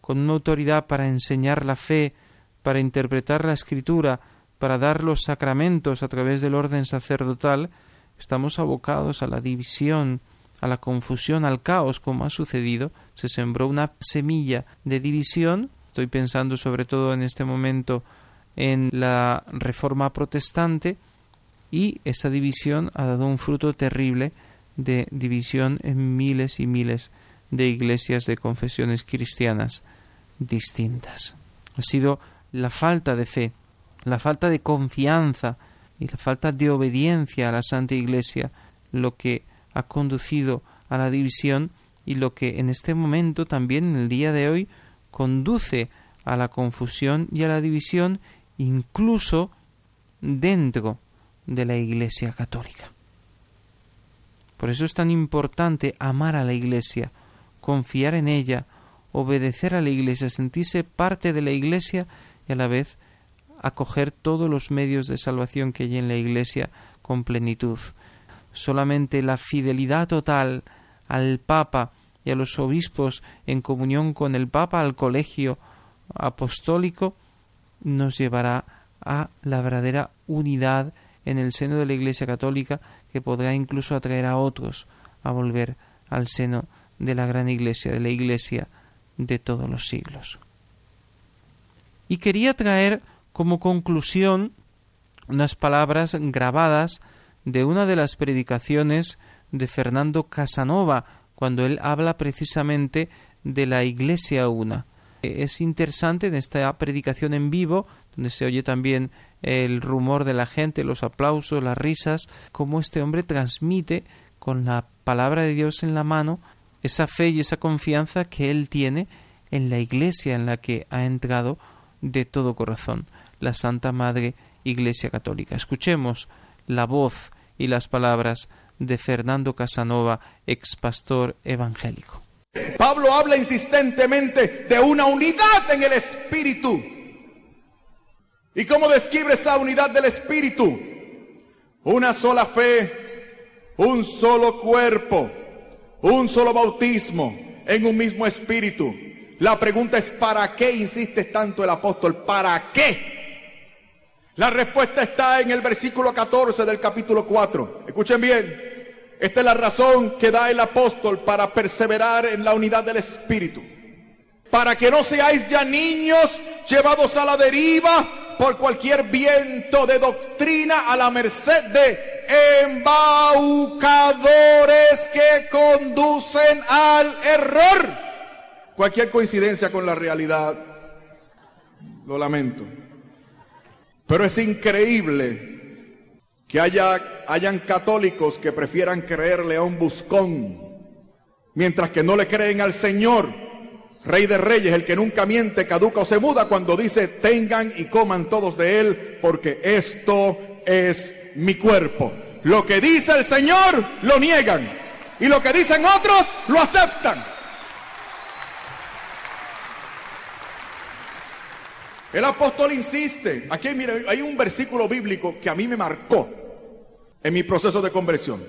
con una autoridad para enseñar la fe, para interpretar la Escritura, para dar los sacramentos a través del orden sacerdotal, estamos abocados a la división, a la confusión, al caos, como ha sucedido. Se sembró una semilla de división. Estoy pensando sobre todo en este momento en la reforma protestante y esa división ha dado un fruto terrible de división en miles y miles de iglesias de confesiones cristianas distintas. Ha sido la falta de fe, la falta de confianza y la falta de obediencia a la Santa Iglesia lo que ha conducido a la división y lo que en este momento también en el día de hoy conduce a la confusión y a la división incluso dentro de la Iglesia católica. Por eso es tan importante amar a la Iglesia, confiar en ella, obedecer a la Iglesia, sentirse parte de la Iglesia y a la vez acoger todos los medios de salvación que hay en la Iglesia con plenitud solamente la fidelidad total al Papa y a los obispos en comunión con el Papa, al colegio apostólico, nos llevará a la verdadera unidad en el seno de la Iglesia Católica que podrá incluso atraer a otros a volver al seno de la gran Iglesia, de la Iglesia de todos los siglos. Y quería traer como conclusión unas palabras grabadas de una de las predicaciones de Fernando Casanova, cuando él habla precisamente de la Iglesia una. Es interesante en esta predicación en vivo, donde se oye también el rumor de la gente, los aplausos, las risas, cómo este hombre transmite con la palabra de Dios en la mano esa fe y esa confianza que él tiene en la Iglesia en la que ha entrado de todo corazón, la Santa Madre Iglesia Católica. Escuchemos la voz y las palabras de Fernando Casanova, ex pastor evangélico. Pablo habla insistentemente de una unidad en el espíritu. ¿Y cómo describe esa unidad del espíritu? Una sola fe, un solo cuerpo, un solo bautismo en un mismo espíritu. La pregunta es, ¿para qué insiste tanto el apóstol? ¿Para qué? La respuesta está en el versículo 14 del capítulo 4. Escuchen bien. Esta es la razón que da el apóstol para perseverar en la unidad del Espíritu. Para que no seáis ya niños llevados a la deriva por cualquier viento de doctrina a la merced de embaucadores que conducen al error. Cualquier coincidencia con la realidad, lo lamento. Pero es increíble que haya, hayan católicos que prefieran creerle a un buscón, mientras que no le creen al Señor, Rey de Reyes, el que nunca miente, caduca o se muda cuando dice, tengan y coman todos de él, porque esto es mi cuerpo. Lo que dice el Señor lo niegan y lo que dicen otros lo aceptan. El apóstol insiste. Aquí mira, hay un versículo bíblico que a mí me marcó en mi proceso de conversión.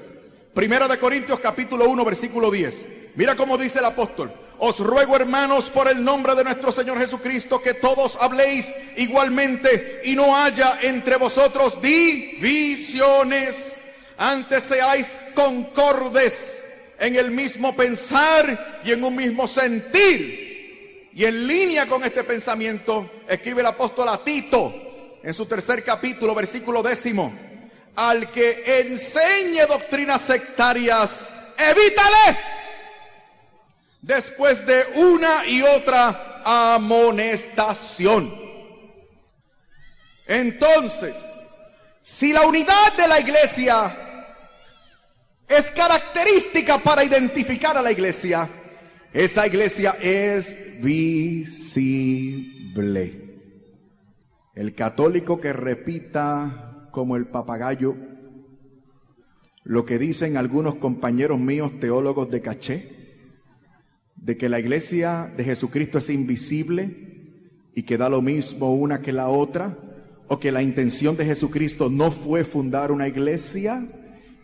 Primera de Corintios capítulo 1 versículo 10. Mira cómo dice el apóstol. Os ruego hermanos por el nombre de nuestro Señor Jesucristo que todos habléis igualmente y no haya entre vosotros divisiones. Antes seáis concordes en el mismo pensar y en un mismo sentir y en línea con este pensamiento, escribe el apóstol a Tito en su tercer capítulo, versículo décimo. Al que enseñe doctrinas sectarias, evítale después de una y otra amonestación. Entonces, si la unidad de la iglesia es característica para identificar a la iglesia, esa iglesia es visible. El católico que repita como el papagayo lo que dicen algunos compañeros míos teólogos de caché, de que la iglesia de Jesucristo es invisible y que da lo mismo una que la otra, o que la intención de Jesucristo no fue fundar una iglesia,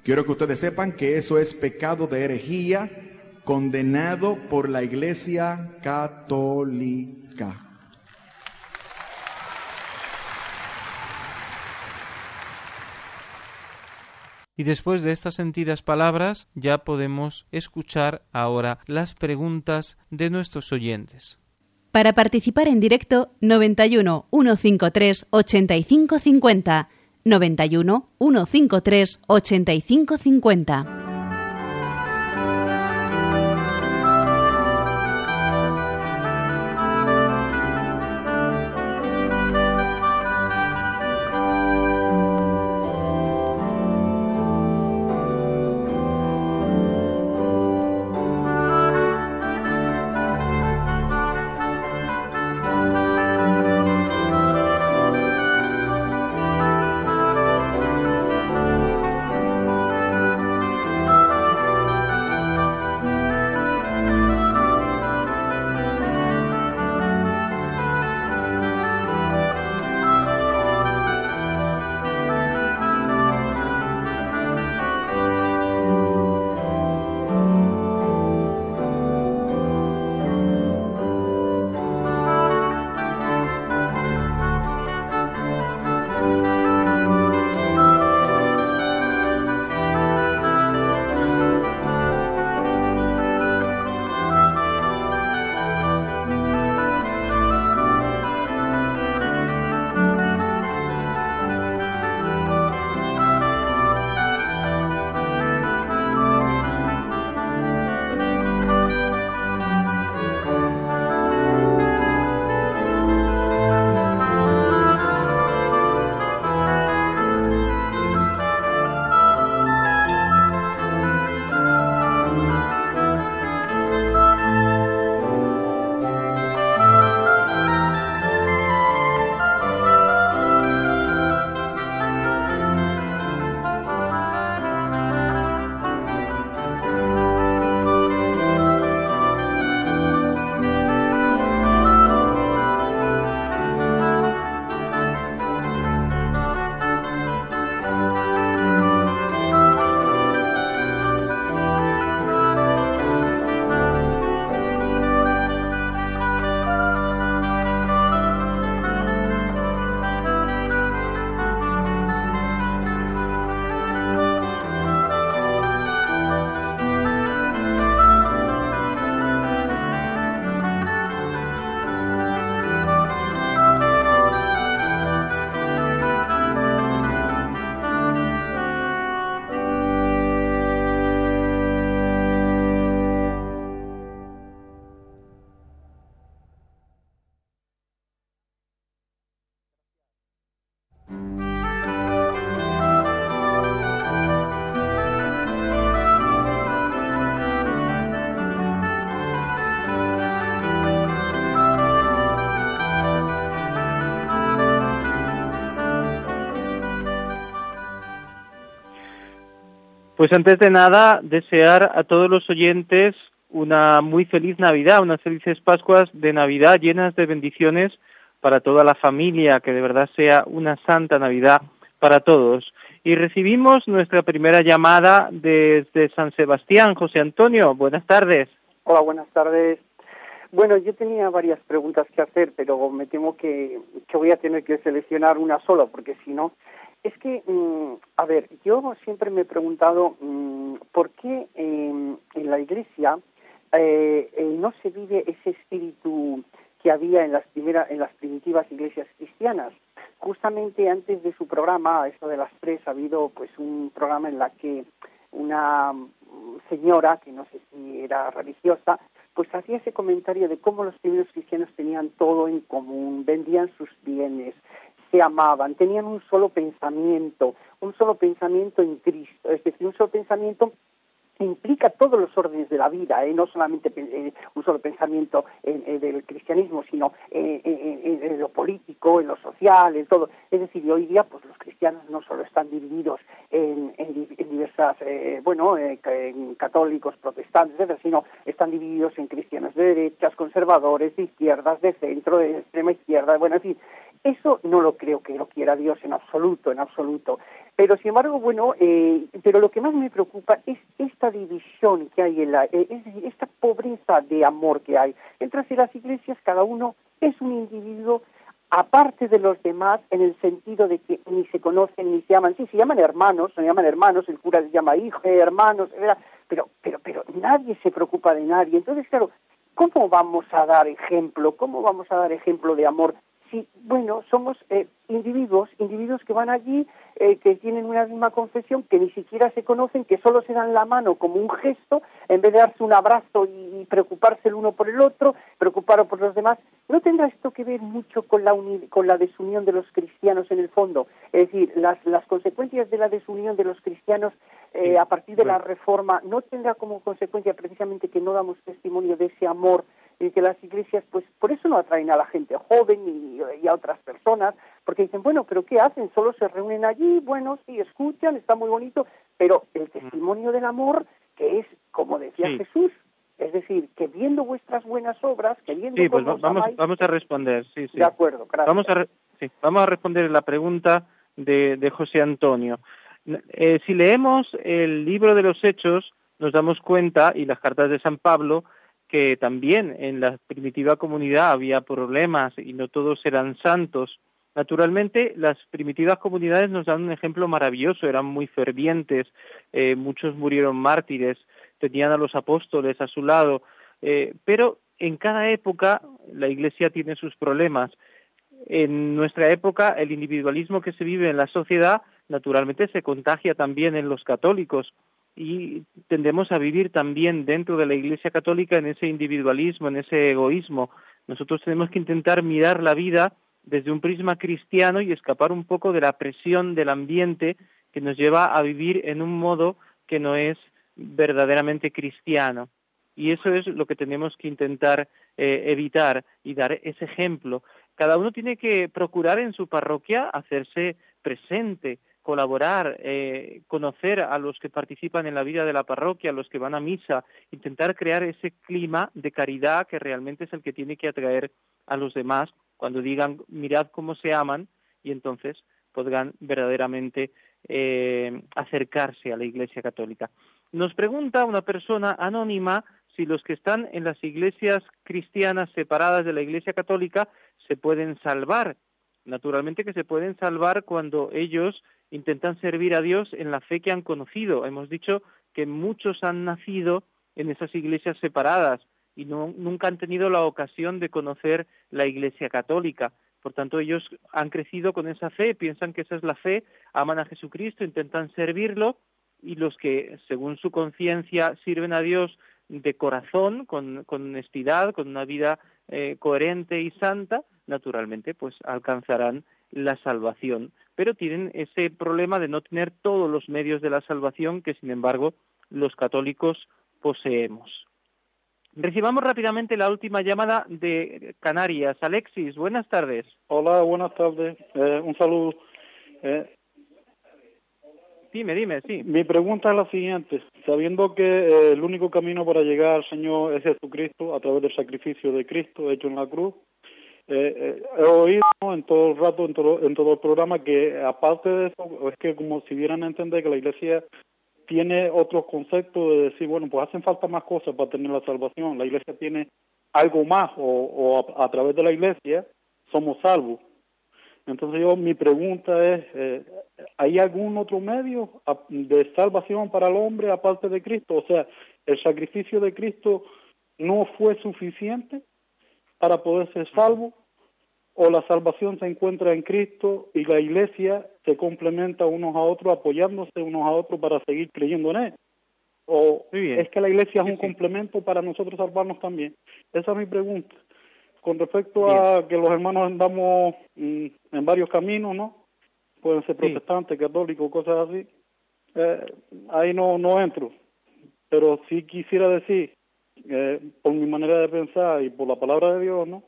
quiero que ustedes sepan que eso es pecado de herejía condenado por la Iglesia Católica. Y después de estas sentidas palabras ya podemos escuchar ahora las preguntas de nuestros oyentes. Para participar en directo 91 153 8550 91 153 8550 Pues antes de nada, desear a todos los oyentes una muy feliz Navidad, unas felices Pascuas de Navidad llenas de bendiciones para toda la familia, que de verdad sea una santa Navidad para todos. Y recibimos nuestra primera llamada desde San Sebastián. José Antonio, buenas tardes. Hola, buenas tardes. Bueno, yo tenía varias preguntas que hacer, pero me temo que, que voy a tener que seleccionar una sola, porque si no, es que, mm, a ver, yo siempre me he preguntado mm, por qué en la Iglesia eh, eh, no se vive ese espíritu que había en las primeras, en las primitivas iglesias cristianas. Justamente antes de su programa, esto de las tres, ha habido pues un programa en la que una señora, que no sé si era religiosa, pues hacía ese comentario de cómo los primeros cristianos tenían todo en común, vendían sus bienes, se amaban, tenían un solo pensamiento, un solo pensamiento en Cristo, es decir, un solo pensamiento implica todos los órdenes de la vida, ¿eh? no solamente eh, un solo pensamiento del cristianismo, sino en, lo político, en lo social, en todo. Es decir, hoy día pues los cristianos no solo están divididos en, diversas, eh, bueno, en católicos, protestantes, sino están divididos en cristianos de derechas, conservadores, de izquierdas, de centro, de extrema izquierda, bueno, en fin, eso no lo creo que lo quiera Dios en absoluto, en absoluto. Pero sin embargo, bueno, eh, pero lo que más me preocupa es esta división que hay en la, eh, es decir, esta pobreza de amor que hay. Entre las iglesias cada uno es un individuo aparte de los demás en el sentido de que ni se conocen ni se llaman, sí, se llaman hermanos, se llaman hermanos, el cura les llama hijo, hermanos, pero, pero, pero nadie se preocupa de nadie. Entonces, claro, ¿cómo vamos a dar ejemplo? ¿Cómo vamos a dar ejemplo de amor sí, bueno, somos eh, individuos, individuos que van allí, eh, que tienen una misma confesión, que ni siquiera se conocen, que solo se dan la mano como un gesto, en vez de darse un abrazo y, preocuparse el uno por el otro, preocuparos por los demás. ¿No tendrá esto que ver mucho con la, con la desunión de los cristianos en el fondo? Es decir, las, las consecuencias de la desunión de los cristianos eh, a partir de la reforma, ¿no tendrá como consecuencia precisamente que no damos testimonio de ese amor y que las iglesias, pues por eso no atraen a la gente joven y, a otras personas, porque dicen, bueno, pero ¿qué hacen? Solo se reúnen allí, bueno, sí, escuchan, está muy bonito, pero el testimonio del amor, que es, como decía Jesús, es decir, que viendo vuestras buenas obras, que viendo sí, pues vamos, vamos a responder, sí, sí. De acuerdo, gracias. Vamos a, sí, vamos a responder la pregunta de, de José Antonio. Eh, si leemos el libro de los Hechos, nos damos cuenta, y las cartas de San Pablo, que también en la primitiva comunidad había problemas y no todos eran santos. Naturalmente, las primitivas comunidades nos dan un ejemplo maravilloso, eran muy fervientes, eh, muchos murieron mártires, tenían a los apóstoles a su lado, eh, pero en cada época la Iglesia tiene sus problemas. En nuestra época, el individualismo que se vive en la sociedad, naturalmente, se contagia también en los católicos y tendemos a vivir también dentro de la Iglesia Católica en ese individualismo, en ese egoísmo. Nosotros tenemos que intentar mirar la vida desde un prisma cristiano y escapar un poco de la presión del ambiente que nos lleva a vivir en un modo que no es verdaderamente cristiano. Y eso es lo que tenemos que intentar eh, evitar y dar ese ejemplo. Cada uno tiene que procurar en su parroquia hacerse presente, colaborar, eh, conocer a los que participan en la vida de la parroquia, a los que van a misa, intentar crear ese clima de caridad que realmente es el que tiene que atraer a los demás cuando digan mirad cómo se aman y entonces podrán verdaderamente eh, acercarse a la Iglesia Católica. Nos pregunta una persona anónima si los que están en las iglesias cristianas separadas de la Iglesia Católica se pueden salvar. Naturalmente que se pueden salvar cuando ellos intentan servir a Dios en la fe que han conocido. Hemos dicho que muchos han nacido en esas iglesias separadas y no, nunca han tenido la ocasión de conocer la iglesia católica. Por tanto, ellos han crecido con esa fe, piensan que esa es la fe, aman a Jesucristo, intentan servirlo y los que, según su conciencia, sirven a Dios de corazón, con, honestidad, con una vida eh, coherente y santa, naturalmente, pues alcanzarán la salvación pero tienen ese problema de no tener todos los medios de la salvación que, sin embargo, los católicos poseemos. Recibamos rápidamente la última llamada de Canarias. Alexis, buenas tardes. Hola, buenas tardes. Eh, un saludo. Eh, dime, dime, sí. Mi pregunta es la siguiente. Sabiendo que eh, el único camino para llegar al Señor es Jesucristo a través del sacrificio de Cristo hecho en la cruz, eh, he oído en todo el rato, en todo, en todo el programa, que aparte de eso, es que como si vieran a entender que la iglesia tiene otros conceptos de decir, bueno, pues hacen falta más cosas para tener la salvación. La iglesia tiene algo más o, o a, través de la iglesia somos salvos. Entonces yo mi pregunta es, eh, ¿hay algún otro medio de salvación para el hombre aparte de Cristo? O sea, ¿el sacrificio de Cristo no fue suficiente para poder ser salvo? ¿O la salvación se encuentra en Cristo y la iglesia se complementa unos a otros, apoyándose unos a otros para seguir creyendo en Él? ¿O es que la iglesia es un complemento para nosotros salvarnos también? Esa es mi pregunta. Con respecto a que los hermanos andamos mm, en varios caminos, ¿no? Pueden ser protestantes, católicos, cosas así. Eh, ahí no, no entro. Pero sí quisiera decir, eh, por mi manera de pensar y por la palabra de Dios, ¿no?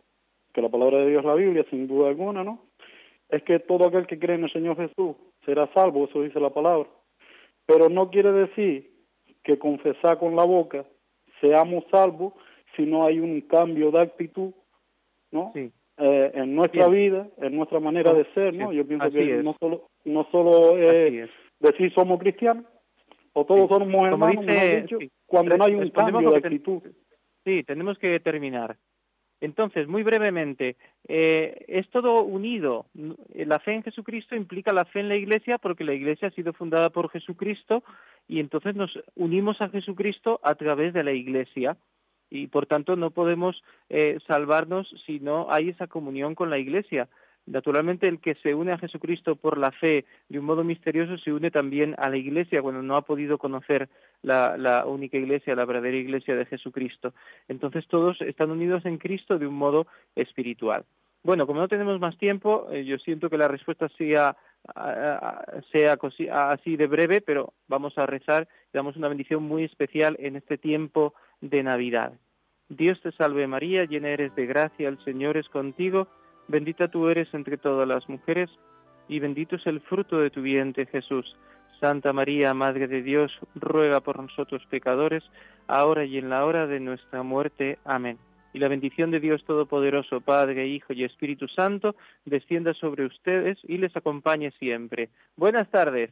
Que la palabra de Dios es la Biblia, sin duda alguna, ¿no? Es que todo aquel que cree en el Señor Jesús será salvo, eso dice la palabra. Pero no quiere decir que confesar con la boca seamos salvos si no hay un cambio de actitud ¿no? Eh, en nuestra vida, en nuestra manera de ser, ¿no? Yo pienso que no solo no solo eh, decir somos cristianos o todos somos hermanos, cuando no hay un cambio de actitud. Sí, tenemos que determinar. Entonces, muy brevemente, eh, es todo unido. La fe en Jesucristo implica la fe en la Iglesia porque la Iglesia ha sido fundada por Jesucristo y entonces nos unimos a Jesucristo a través de la Iglesia y por tanto no podemos eh, salvarnos si no hay esa comunión con la Iglesia. Naturalmente, el que se une a Jesucristo por la fe de un modo misterioso se une también a la Iglesia cuando no ha podido conocer la, la única Iglesia, la verdadera Iglesia de Jesucristo. Entonces, todos están unidos en Cristo de un modo espiritual. Bueno, como no tenemos más tiempo, eh, yo siento que la respuesta sea, sea así de breve, pero vamos a rezar y damos una bendición muy especial en este tiempo de Navidad. Dios te salve María, llena eres de gracia, el Señor es contigo, bendita tú eres entre todas las mujeres, y bendito es el fruto de tu vientre Jesús. Santa María, Madre de Dios, ruega por nosotros pecadores, ahora y en la hora de nuestra muerte. Amén. Y la bendición de Dios Todopoderoso, Padre, Hijo y Espíritu Santo, descienda sobre ustedes y les acompañe siempre. Buenas tardes.